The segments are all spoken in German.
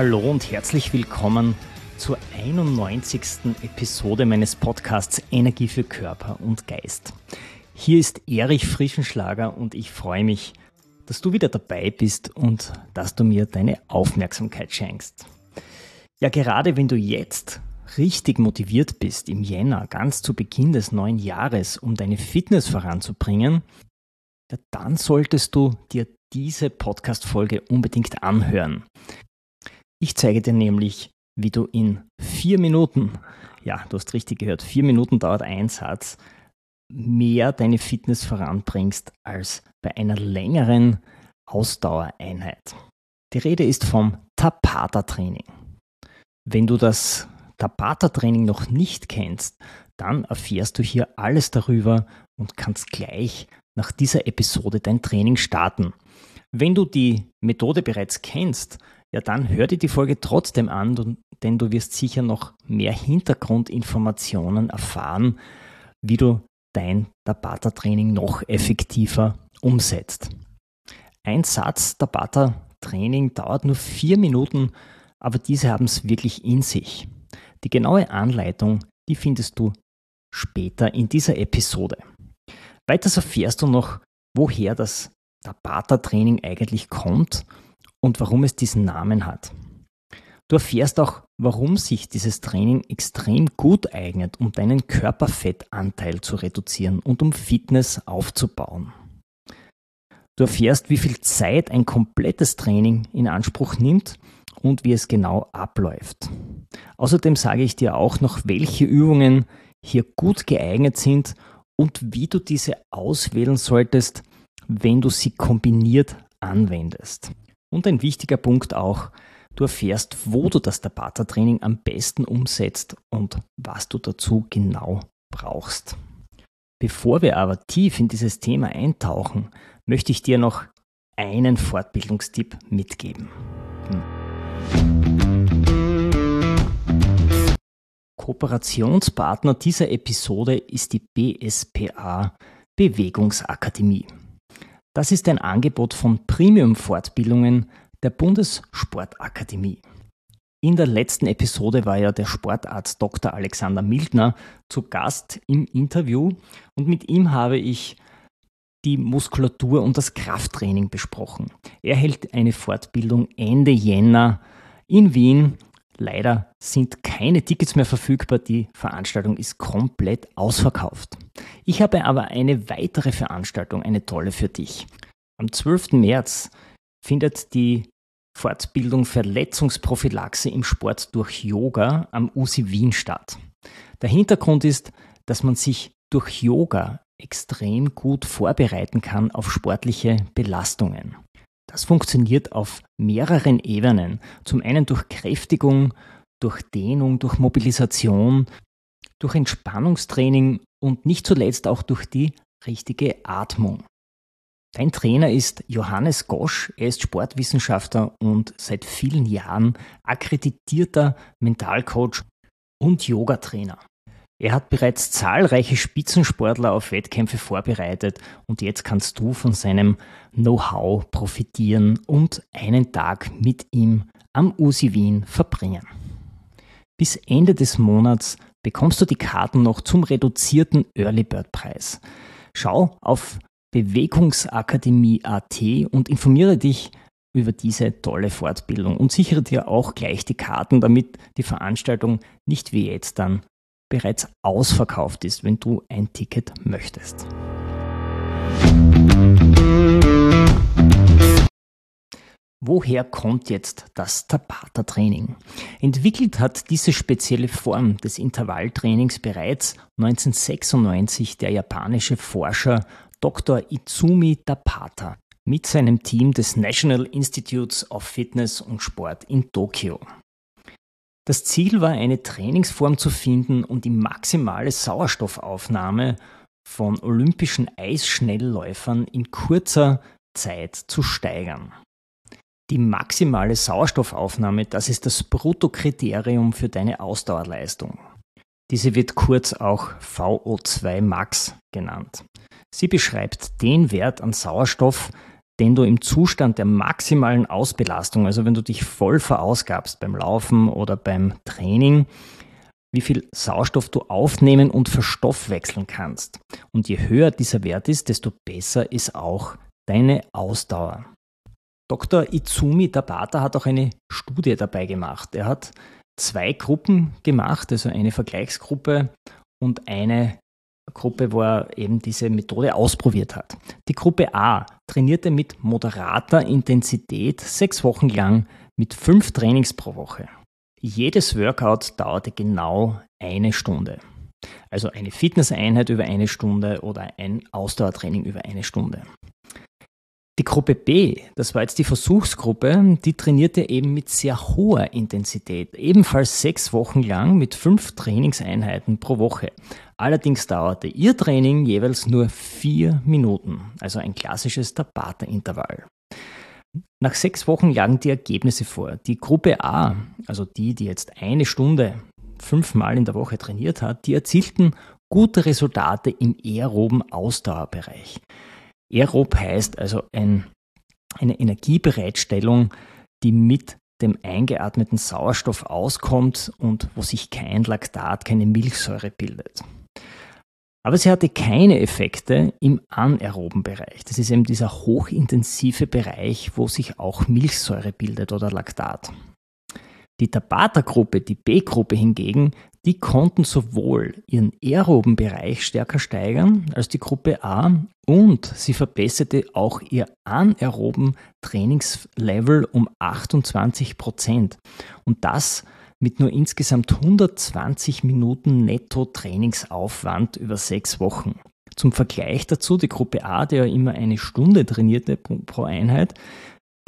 Hallo und herzlich willkommen zur 91. Episode meines Podcasts Energie für Körper und Geist. Hier ist Erich Frischenschlager und ich freue mich, dass du wieder dabei bist und dass du mir deine Aufmerksamkeit schenkst. Ja, gerade wenn du jetzt richtig motiviert bist im Jänner, ganz zu Beginn des neuen Jahres, um deine Fitness voranzubringen, dann solltest du dir diese Podcast-Folge unbedingt anhören. Ich zeige dir nämlich, wie du in vier Minuten, ja, du hast richtig gehört, vier Minuten dauert ein Satz, mehr deine Fitness voranbringst als bei einer längeren Ausdauereinheit. Die Rede ist vom Tapata-Training. Wenn du das Tabata-Training noch nicht kennst, dann erfährst du hier alles darüber und kannst gleich nach dieser Episode dein Training starten. Wenn du die Methode bereits kennst, ja dann hör dir die Folge trotzdem an, denn du wirst sicher noch mehr Hintergrundinformationen erfahren, wie du dein Tabata-Training noch effektiver umsetzt. Ein Satz Tabata-Training dauert nur vier Minuten, aber diese haben es wirklich in sich. Die genaue Anleitung, die findest du später in dieser Episode. Weiters erfährst du noch, woher das Tabata-Training eigentlich kommt und warum es diesen Namen hat. Du erfährst auch, warum sich dieses Training extrem gut eignet, um deinen Körperfettanteil zu reduzieren und um Fitness aufzubauen. Du erfährst, wie viel Zeit ein komplettes Training in Anspruch nimmt und wie es genau abläuft. Außerdem sage ich dir auch noch, welche Übungen hier gut geeignet sind und wie du diese auswählen solltest, wenn du sie kombiniert anwendest. Und ein wichtiger Punkt auch, du erfährst, wo du das Tabata-Training am besten umsetzt und was du dazu genau brauchst. Bevor wir aber tief in dieses Thema eintauchen, möchte ich dir noch einen Fortbildungstipp mitgeben. Kooperationspartner dieser Episode ist die BSPA Bewegungsakademie. Das ist ein Angebot von Premium-Fortbildungen der Bundessportakademie. In der letzten Episode war ja der Sportarzt Dr. Alexander Mildner zu Gast im Interview und mit ihm habe ich die Muskulatur und das Krafttraining besprochen. Er hält eine Fortbildung Ende Jänner in Wien. Leider sind keine Tickets mehr verfügbar. Die Veranstaltung ist komplett ausverkauft. Ich habe aber eine weitere Veranstaltung, eine tolle für dich. Am 12. März findet die Fortbildung Verletzungsprophylaxe im Sport durch Yoga am USI Wien statt. Der Hintergrund ist, dass man sich durch Yoga extrem gut vorbereiten kann auf sportliche Belastungen. Das funktioniert auf mehreren Ebenen. Zum einen durch Kräftigung, durch Dehnung, durch Mobilisation, durch Entspannungstraining und nicht zuletzt auch durch die richtige Atmung. Dein Trainer ist Johannes Gosch. Er ist Sportwissenschaftler und seit vielen Jahren akkreditierter Mentalcoach und Yogatrainer. Er hat bereits zahlreiche Spitzensportler auf Wettkämpfe vorbereitet und jetzt kannst du von seinem Know-how profitieren und einen Tag mit ihm am USI Wien verbringen. Bis Ende des Monats bekommst du die Karten noch zum reduzierten Early Bird Preis. Schau auf Bewegungsakademie.at und informiere dich über diese tolle Fortbildung und sichere dir auch gleich die Karten, damit die Veranstaltung nicht wie jetzt dann bereits ausverkauft ist, wenn du ein Ticket möchtest. Woher kommt jetzt das Tabata-Training? Entwickelt hat diese spezielle Form des Intervalltrainings bereits 1996 der japanische Forscher Dr. Izumi Tapata. mit seinem Team des National Institutes of Fitness und Sport in Tokio. Das Ziel war, eine Trainingsform zu finden und die maximale Sauerstoffaufnahme von olympischen Eisschnellläufern in kurzer Zeit zu steigern. Die maximale Sauerstoffaufnahme, das ist das Bruttokriterium für deine Ausdauerleistung. Diese wird kurz auch VO2 Max genannt. Sie beschreibt den Wert an Sauerstoff, den du im Zustand der maximalen Ausbelastung, also wenn du dich voll verausgabst beim Laufen oder beim Training, wie viel Sauerstoff du aufnehmen und verstoffwechseln kannst. Und je höher dieser Wert ist, desto besser ist auch deine Ausdauer. Dr. Izumi Tabata hat auch eine Studie dabei gemacht. Er hat zwei Gruppen gemacht, also eine Vergleichsgruppe und eine Gruppe, wo er eben diese Methode ausprobiert hat. Die Gruppe A trainierte mit moderater Intensität sechs Wochen lang mit fünf Trainings pro Woche. Jedes Workout dauerte genau eine Stunde. Also eine Fitnesseinheit über eine Stunde oder ein Ausdauertraining über eine Stunde. Die Gruppe B, das war jetzt die Versuchsgruppe, die trainierte eben mit sehr hoher Intensität, ebenfalls sechs Wochen lang mit fünf Trainingseinheiten pro Woche. Allerdings dauerte ihr Training jeweils nur vier Minuten, also ein klassisches Tabata-Intervall. Nach sechs Wochen lagen die Ergebnisse vor. Die Gruppe A, also die, die jetzt eine Stunde fünfmal in der Woche trainiert hat, die erzielten gute Resultate im aeroben Ausdauerbereich. Aerob heißt also ein, eine Energiebereitstellung, die mit dem eingeatmeten Sauerstoff auskommt und wo sich kein Laktat, keine Milchsäure bildet. Aber sie hatte keine Effekte im anaeroben Bereich. Das ist eben dieser hochintensive Bereich, wo sich auch Milchsäure bildet oder Laktat. Die Tabata-Gruppe, die B-Gruppe hingegen, die konnten sowohl ihren aeroben Bereich stärker steigern als die Gruppe A und sie verbesserte auch ihr anaeroben Trainingslevel um 28 Prozent. Und das mit nur insgesamt 120 Minuten Netto-Trainingsaufwand über sechs Wochen. Zum Vergleich dazu, die Gruppe A, die ja immer eine Stunde trainierte pro Einheit,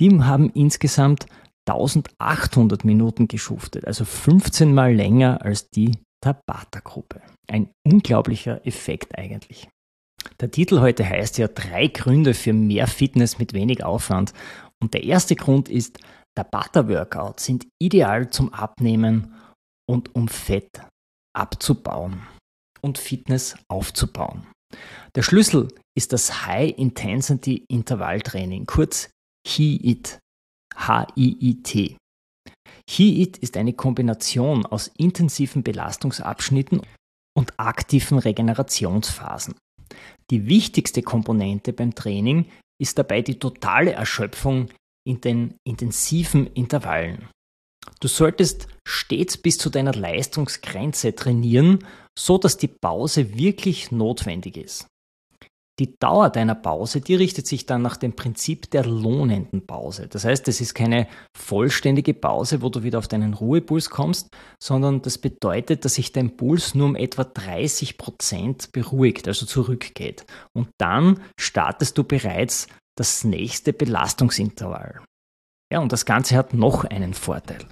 die haben insgesamt 1800 Minuten geschuftet, also 15 mal länger als die Tabata-Gruppe. Ein unglaublicher Effekt eigentlich. Der Titel heute heißt ja drei Gründe für mehr Fitness mit wenig Aufwand. Und der erste Grund ist, Tabata-Workouts sind ideal zum Abnehmen und um Fett abzubauen und Fitness aufzubauen. Der Schlüssel ist das High Intensity Intervalltraining, kurz HIIT. HIIT. HIIT ist eine Kombination aus intensiven Belastungsabschnitten und aktiven Regenerationsphasen. Die wichtigste Komponente beim Training ist dabei die totale Erschöpfung in den intensiven Intervallen. Du solltest stets bis zu deiner Leistungsgrenze trainieren, so dass die Pause wirklich notwendig ist. Die Dauer deiner Pause, die richtet sich dann nach dem Prinzip der lohnenden Pause. Das heißt, es ist keine vollständige Pause, wo du wieder auf deinen Ruhepuls kommst, sondern das bedeutet, dass sich dein Puls nur um etwa 30 Prozent beruhigt, also zurückgeht. Und dann startest du bereits das nächste Belastungsintervall. Ja, und das Ganze hat noch einen Vorteil.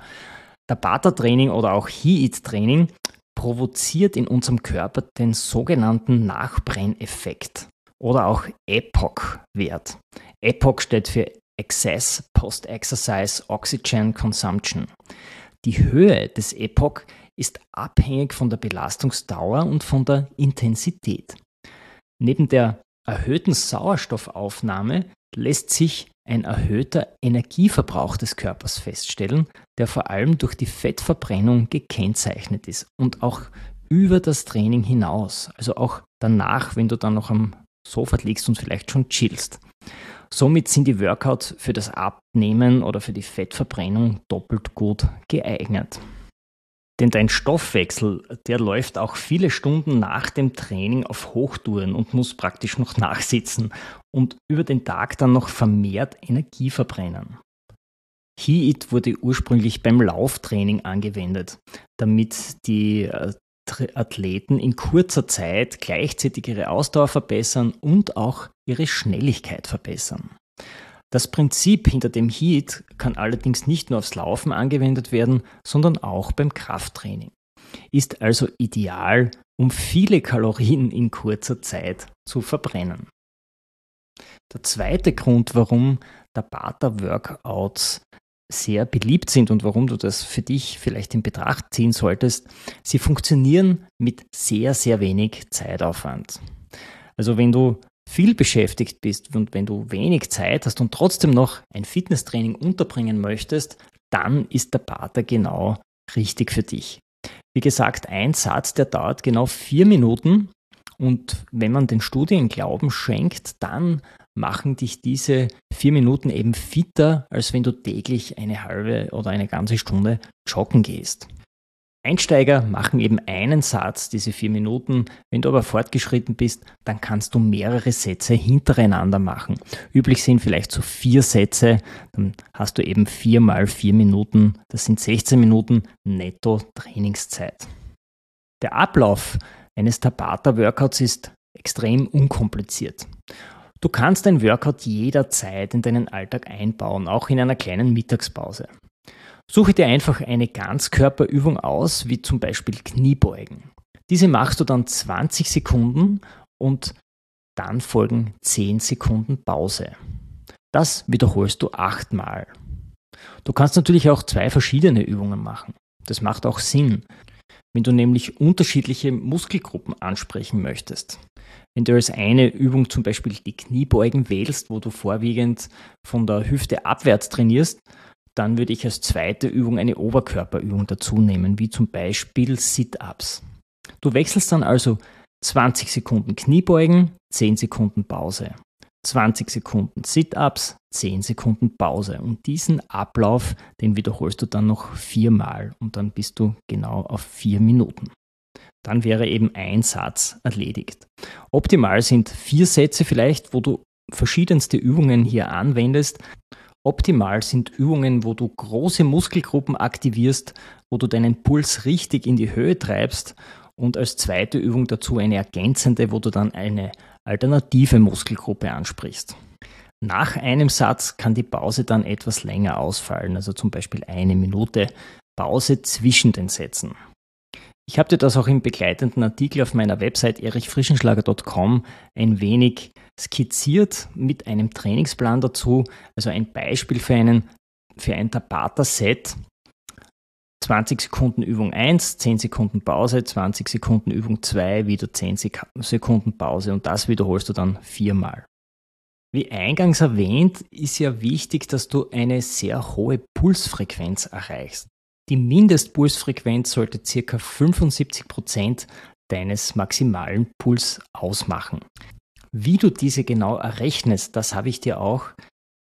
Der Bata-Training oder auch HIIT-Training provoziert in unserem Körper den sogenannten Nachbrenneffekt oder auch EPOC-Wert. EPOC steht für Excess Post-Exercise Oxygen Consumption. Die Höhe des EPOC ist abhängig von der Belastungsdauer und von der Intensität. Neben der erhöhten Sauerstoffaufnahme lässt sich ein erhöhter Energieverbrauch des Körpers feststellen, der vor allem durch die Fettverbrennung gekennzeichnet ist und auch über das Training hinaus, also auch danach, wenn du dann noch am Sofa liegst und vielleicht schon chillst. Somit sind die Workouts für das Abnehmen oder für die Fettverbrennung doppelt gut geeignet. Denn dein Stoffwechsel, der läuft auch viele Stunden nach dem Training auf Hochtouren und muss praktisch noch nachsitzen und über den Tag dann noch vermehrt Energie verbrennen. HIIT wurde ursprünglich beim Lauftraining angewendet, damit die äh, Athleten in kurzer Zeit gleichzeitig ihre Ausdauer verbessern und auch ihre Schnelligkeit verbessern. Das Prinzip hinter dem Heat kann allerdings nicht nur aufs Laufen angewendet werden, sondern auch beim Krafttraining. Ist also ideal, um viele Kalorien in kurzer Zeit zu verbrennen. Der zweite Grund, warum Tabata-Workouts sehr beliebt sind und warum du das für dich vielleicht in Betracht ziehen solltest, sie funktionieren mit sehr, sehr wenig Zeitaufwand. Also wenn du viel beschäftigt bist und wenn du wenig Zeit hast und trotzdem noch ein Fitnesstraining unterbringen möchtest, dann ist der Pater genau richtig für dich. Wie gesagt, ein Satz, der dauert genau vier Minuten und wenn man den Studien Glauben schenkt, dann machen dich diese vier Minuten eben fitter, als wenn du täglich eine halbe oder eine ganze Stunde joggen gehst. Einsteiger machen eben einen Satz, diese vier Minuten. Wenn du aber fortgeschritten bist, dann kannst du mehrere Sätze hintereinander machen. Üblich sind vielleicht so vier Sätze, dann hast du eben vier mal vier Minuten. Das sind 16 Minuten netto Trainingszeit. Der Ablauf eines Tabata-Workouts ist extrem unkompliziert. Du kannst dein Workout jederzeit in deinen Alltag einbauen, auch in einer kleinen Mittagspause. Suche dir einfach eine Ganzkörperübung aus, wie zum Beispiel Kniebeugen. Diese machst du dann 20 Sekunden und dann folgen 10 Sekunden Pause. Das wiederholst du achtmal. Du kannst natürlich auch zwei verschiedene Übungen machen. Das macht auch Sinn, wenn du nämlich unterschiedliche Muskelgruppen ansprechen möchtest. Wenn du als eine Übung zum Beispiel die Kniebeugen wählst, wo du vorwiegend von der Hüfte abwärts trainierst, dann würde ich als zweite Übung eine Oberkörperübung dazu nehmen, wie zum Beispiel Sit-Ups. Du wechselst dann also 20 Sekunden Kniebeugen, 10 Sekunden Pause. 20 Sekunden Sit-Ups, 10 Sekunden Pause. Und diesen Ablauf, den wiederholst du dann noch viermal und dann bist du genau auf vier Minuten dann wäre eben ein Satz erledigt. Optimal sind vier Sätze vielleicht, wo du verschiedenste Übungen hier anwendest. Optimal sind Übungen, wo du große Muskelgruppen aktivierst, wo du deinen Puls richtig in die Höhe treibst und als zweite Übung dazu eine ergänzende, wo du dann eine alternative Muskelgruppe ansprichst. Nach einem Satz kann die Pause dann etwas länger ausfallen, also zum Beispiel eine Minute Pause zwischen den Sätzen. Ich habe dir das auch im begleitenden Artikel auf meiner Website erichfrischenschlager.com ein wenig skizziert mit einem Trainingsplan dazu, also ein Beispiel für, einen, für ein Tabata-Set. 20 Sekunden Übung 1, 10 Sekunden Pause, 20 Sekunden Übung 2, wieder 10 Sekunden Pause und das wiederholst du dann viermal. Wie eingangs erwähnt, ist ja wichtig, dass du eine sehr hohe Pulsfrequenz erreichst. Die Mindestpulsfrequenz sollte ca. 75% deines maximalen Puls ausmachen. Wie du diese genau errechnest, das habe ich dir auch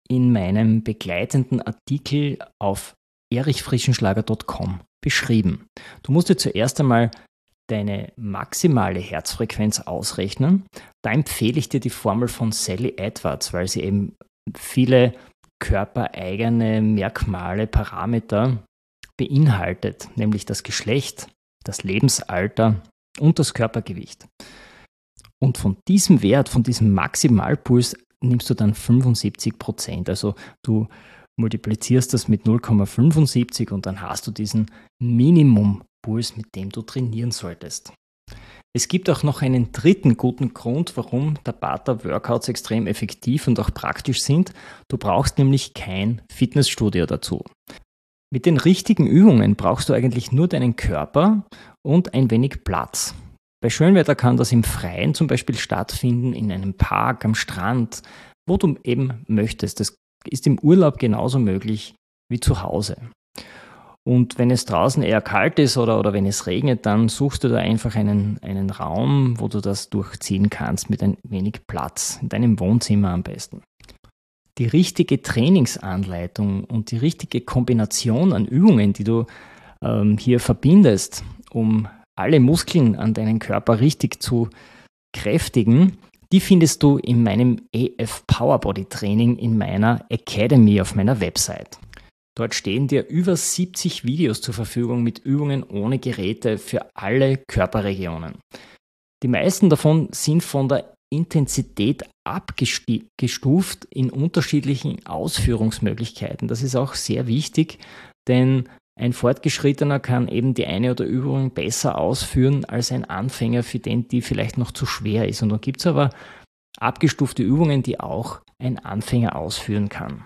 in meinem begleitenden Artikel auf erichfrischenschlager.com beschrieben. Du musst dir zuerst einmal deine maximale Herzfrequenz ausrechnen. Da empfehle ich dir die Formel von Sally Edwards, weil sie eben viele körpereigene Merkmale, Parameter beinhaltet, nämlich das Geschlecht, das Lebensalter und das Körpergewicht. Und von diesem Wert, von diesem Maximalpuls, nimmst du dann 75 Prozent. Also du multiplizierst das mit 0,75 und dann hast du diesen Minimumpuls, mit dem du trainieren solltest. Es gibt auch noch einen dritten guten Grund, warum Tabata-Workouts extrem effektiv und auch praktisch sind. Du brauchst nämlich kein Fitnessstudio dazu. Mit den richtigen Übungen brauchst du eigentlich nur deinen Körper und ein wenig Platz. Bei Schönwetter kann das im Freien zum Beispiel stattfinden, in einem Park, am Strand, wo du eben möchtest. Das ist im Urlaub genauso möglich wie zu Hause. Und wenn es draußen eher kalt ist oder, oder wenn es regnet, dann suchst du da einfach einen, einen Raum, wo du das durchziehen kannst mit ein wenig Platz, in deinem Wohnzimmer am besten die richtige Trainingsanleitung und die richtige Kombination an Übungen, die du ähm, hier verbindest, um alle Muskeln an deinem Körper richtig zu kräftigen, die findest du in meinem EF Powerbody Training in meiner Academy auf meiner Website. Dort stehen dir über 70 Videos zur Verfügung mit Übungen ohne Geräte für alle Körperregionen. Die meisten davon sind von der Intensität abgestuft in unterschiedlichen Ausführungsmöglichkeiten. Das ist auch sehr wichtig, denn ein Fortgeschrittener kann eben die eine oder Übung besser ausführen als ein Anfänger, für den die vielleicht noch zu schwer ist. Und dann gibt es aber abgestufte Übungen, die auch ein Anfänger ausführen kann.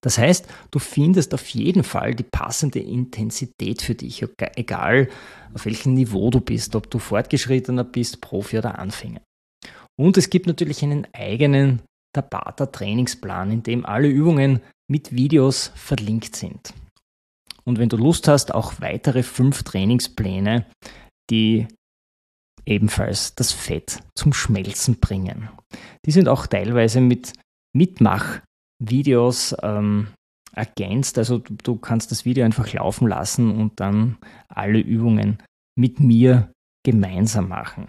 Das heißt, du findest auf jeden Fall die passende Intensität für dich, egal auf welchem Niveau du bist, ob du fortgeschrittener bist, Profi oder Anfänger. Und es gibt natürlich einen eigenen Tabata Trainingsplan, in dem alle Übungen mit Videos verlinkt sind. Und wenn du Lust hast, auch weitere fünf Trainingspläne, die ebenfalls das Fett zum Schmelzen bringen. Die sind auch teilweise mit Mitmachvideos ähm, ergänzt. Also du, du kannst das Video einfach laufen lassen und dann alle Übungen mit mir gemeinsam machen.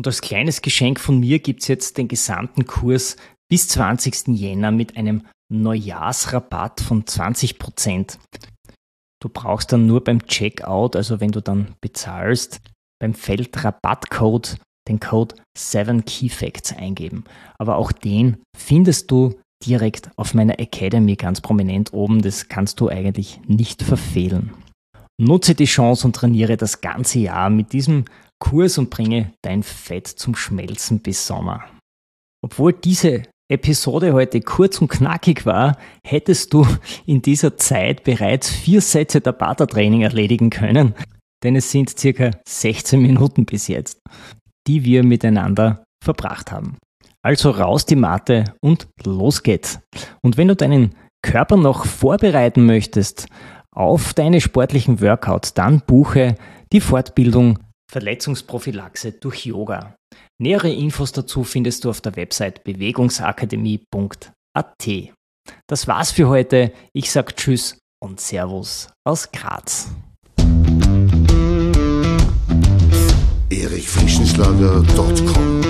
Und als kleines Geschenk von mir gibt es jetzt den gesamten Kurs bis 20. Jänner mit einem Neujahrsrabatt von 20%. Du brauchst dann nur beim Checkout, also wenn du dann bezahlst, beim Feld Rabattcode den Code 7 KeyFacts eingeben. Aber auch den findest du direkt auf meiner Academy ganz prominent oben. Das kannst du eigentlich nicht verfehlen. Nutze die Chance und trainiere das ganze Jahr mit diesem Kurs und bringe dein Fett zum Schmelzen bis Sommer. Obwohl diese Episode heute kurz und knackig war, hättest du in dieser Zeit bereits vier Sätze der Bata-Training erledigen können, denn es sind circa 16 Minuten bis jetzt, die wir miteinander verbracht haben. Also raus die Matte und los geht's. Und wenn du deinen Körper noch vorbereiten möchtest auf deine sportlichen Workouts, dann buche die Fortbildung Verletzungsprophylaxe durch Yoga. Nähere Infos dazu findest du auf der Website bewegungsakademie.at. Das war's für heute. Ich sag Tschüss und Servus aus Graz. erichfrischenschlager.com